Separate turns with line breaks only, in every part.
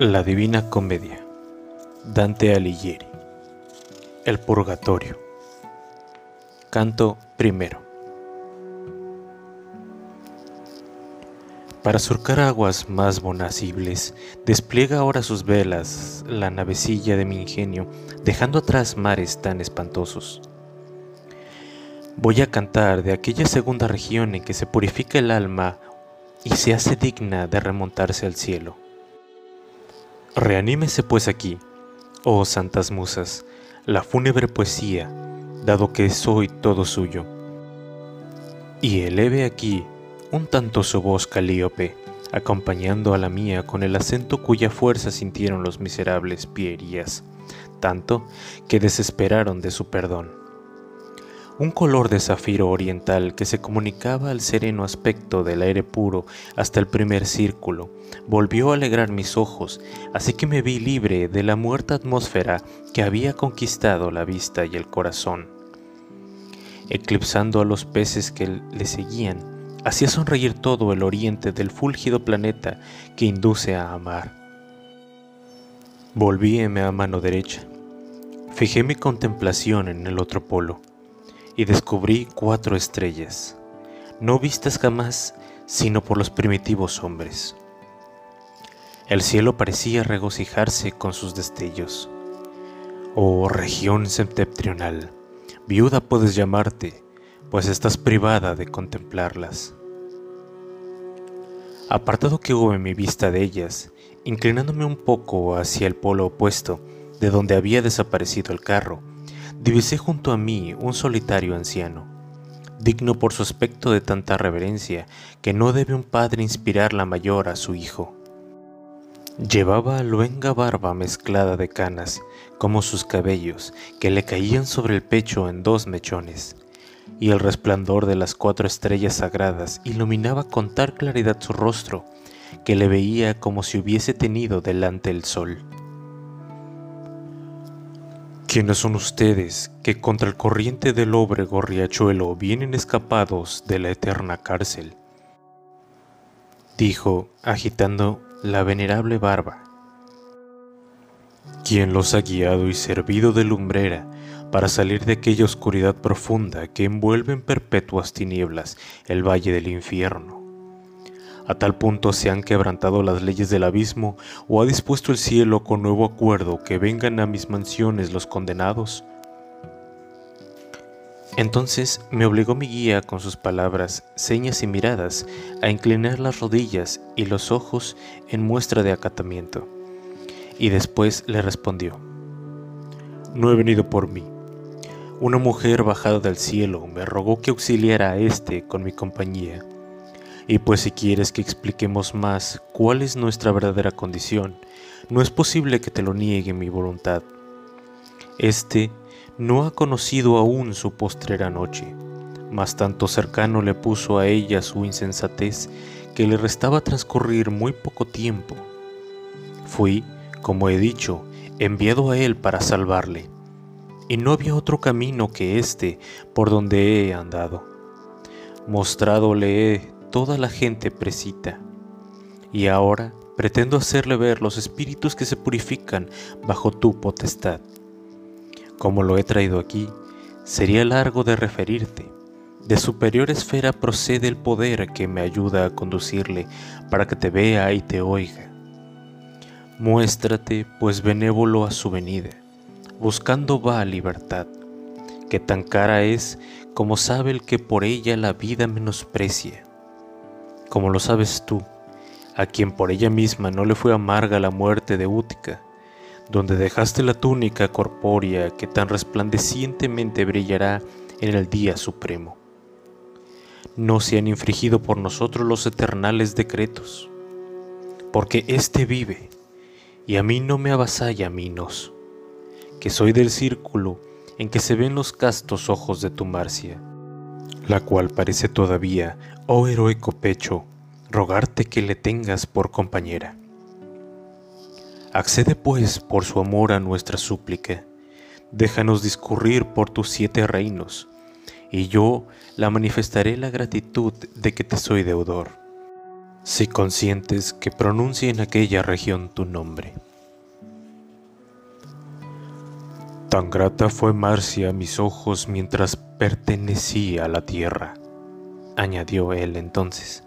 La Divina Comedia Dante Alighieri El Purgatorio. Canto primero. Para surcar aguas más bonacibles, despliega ahora sus velas la navecilla de mi ingenio, dejando atrás mares tan espantosos. Voy a cantar de aquella segunda región en que se purifica el alma y se hace digna de remontarse al cielo Reanímese pues aquí, oh santas musas, la fúnebre poesía, dado que soy todo suyo. Y eleve aquí un tanto su voz calíope, acompañando a la mía con el acento cuya fuerza sintieron los miserables pierías, tanto que desesperaron de su perdón un color de zafiro oriental que se comunicaba al sereno aspecto del aire puro hasta el primer círculo, volvió a alegrar mis ojos, así que me vi libre de la muerta atmósfera que había conquistado la vista y el corazón. Eclipsando a los peces que le seguían, hacía sonreír todo el oriente del fúlgido planeta que induce a amar. Volvíeme a mano derecha. Fijé mi contemplación en el otro polo y descubrí cuatro estrellas, no vistas jamás sino por los primitivos hombres. El cielo parecía regocijarse con sus destellos. Oh región septentrional, viuda puedes llamarte, pues estás privada de contemplarlas. Apartado que hube mi vista de ellas, inclinándome un poco hacia el polo opuesto, de donde había desaparecido el carro, divisé junto a mí un solitario anciano, digno por su aspecto de tanta reverencia que no debe un padre inspirar la mayor a su hijo. Llevaba luenga barba mezclada de canas, como sus cabellos, que le caían sobre el pecho en dos mechones, y el resplandor de las cuatro estrellas sagradas iluminaba con tal claridad su rostro, que le veía como si hubiese tenido delante el sol. ¿Quiénes son ustedes que contra el corriente del óbrego riachuelo vienen escapados de la eterna cárcel? Dijo, agitando la venerable barba. ¿Quién los ha guiado y servido de lumbrera para salir de aquella oscuridad profunda que envuelve en perpetuas tinieblas el valle del infierno? A tal punto se han quebrantado las leyes del abismo o ha dispuesto el cielo con nuevo acuerdo que vengan a mis mansiones los condenados. Entonces me obligó mi guía con sus palabras, señas y miradas a inclinar las rodillas y los ojos en muestra de acatamiento. Y después le respondió, No he venido por mí. Una mujer bajada del cielo me rogó que auxiliara a éste con mi compañía y pues si quieres que expliquemos más cuál es nuestra verdadera condición, no es posible que te lo niegue mi voluntad. Este no ha conocido aún su postrera noche, mas tanto cercano le puso a ella su insensatez que le restaba transcurrir muy poco tiempo. Fui, como he dicho, enviado a él para salvarle, y no había otro camino que este por donde he andado. Mostrádole he toda la gente precita. Y ahora pretendo hacerle ver los espíritus que se purifican bajo tu potestad. Como lo he traído aquí, sería largo de referirte. De superior esfera procede el poder que me ayuda a conducirle para que te vea y te oiga. Muéstrate, pues benévolo a su venida, buscando va a libertad, que tan cara es como sabe el que por ella la vida menosprecia como lo sabes tú, a quien por ella misma no le fue amarga la muerte de Útica, donde dejaste la túnica corpórea que tan resplandecientemente brillará en el día supremo. No se han infringido por nosotros los eternales decretos, porque éste vive, y a mí no me avasalla Minos, que soy del círculo en que se ven los castos ojos de tu Marcia, la cual parece todavía oh heroico pecho, rogarte que le tengas por compañera. Accede pues por su amor a nuestra súplica, déjanos discurrir por tus siete reinos, y yo la manifestaré la gratitud de que te soy deudor. si conscientes que pronuncie en aquella región tu nombre. Tan grata fue Marcia a mis ojos mientras pertenecía a la tierra, añadió él entonces,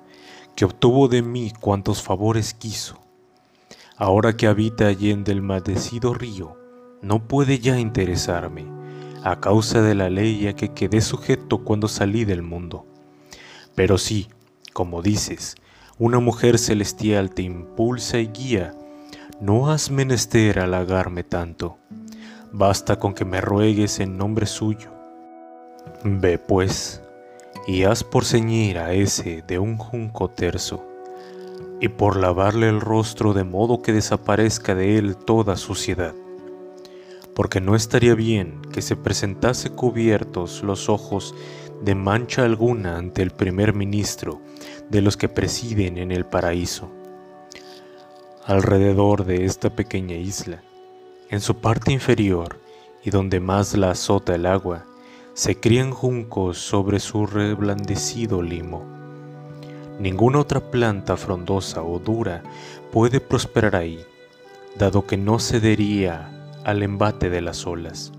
que obtuvo de mí cuantos favores quiso. Ahora que habita allí en del maldecido río, no puede ya interesarme, a causa de la ley a que quedé sujeto cuando salí del mundo. Pero sí, como dices, una mujer celestial te impulsa y guía, no has menester halagarme tanto basta con que me ruegues en nombre suyo. Ve pues, y haz por ceñir a ese de un junco terso, y por lavarle el rostro de modo que desaparezca de él toda suciedad, porque no estaría bien que se presentase cubiertos los ojos de mancha alguna ante el primer ministro de los que presiden en el paraíso. Alrededor de esta pequeña isla, en su parte inferior, y donde más la azota el agua, se crían juncos sobre su reblandecido limo. Ninguna otra planta frondosa o dura puede prosperar ahí, dado que no cedería al embate de las olas.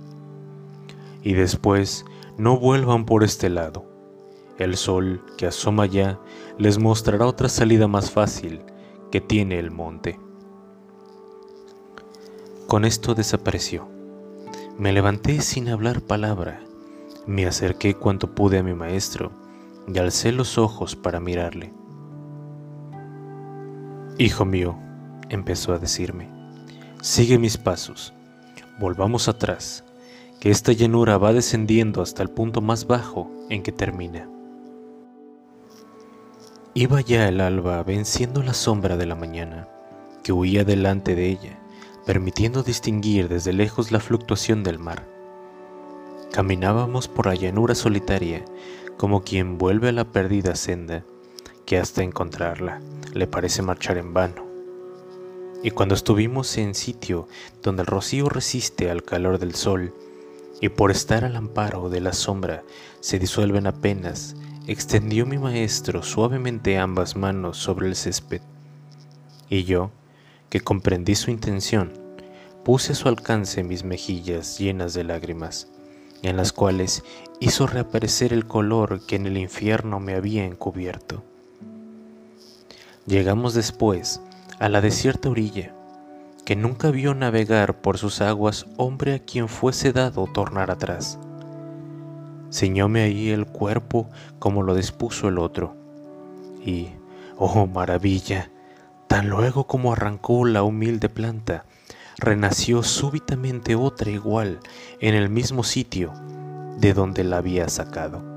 Y después no vuelvan por este lado. El sol que asoma ya les mostrará otra salida más fácil que tiene el monte. Con esto desapareció. Me levanté sin hablar palabra, me acerqué cuanto pude a mi maestro y alcé los ojos para mirarle. Hijo mío, empezó a decirme, sigue mis pasos, volvamos atrás, que esta llanura va descendiendo hasta el punto más bajo en que termina. Iba ya el alba venciendo la sombra de la mañana, que huía delante de ella permitiendo distinguir desde lejos la fluctuación del mar. Caminábamos por la llanura solitaria, como quien vuelve a la perdida senda, que hasta encontrarla le parece marchar en vano. Y cuando estuvimos en sitio donde el rocío resiste al calor del sol, y por estar al amparo de la sombra se disuelven apenas, extendió mi maestro suavemente ambas manos sobre el césped. Y yo, que comprendí su intención, puse a su alcance mis mejillas llenas de lágrimas, en las cuales hizo reaparecer el color que en el infierno me había encubierto. Llegamos después a la desierta orilla, que nunca vio navegar por sus aguas hombre a quien fuese dado tornar atrás. Ceñóme ahí el cuerpo como lo dispuso el otro, y, oh maravilla, Tan luego como arrancó la humilde planta, renació súbitamente otra igual en el mismo sitio de donde la había sacado.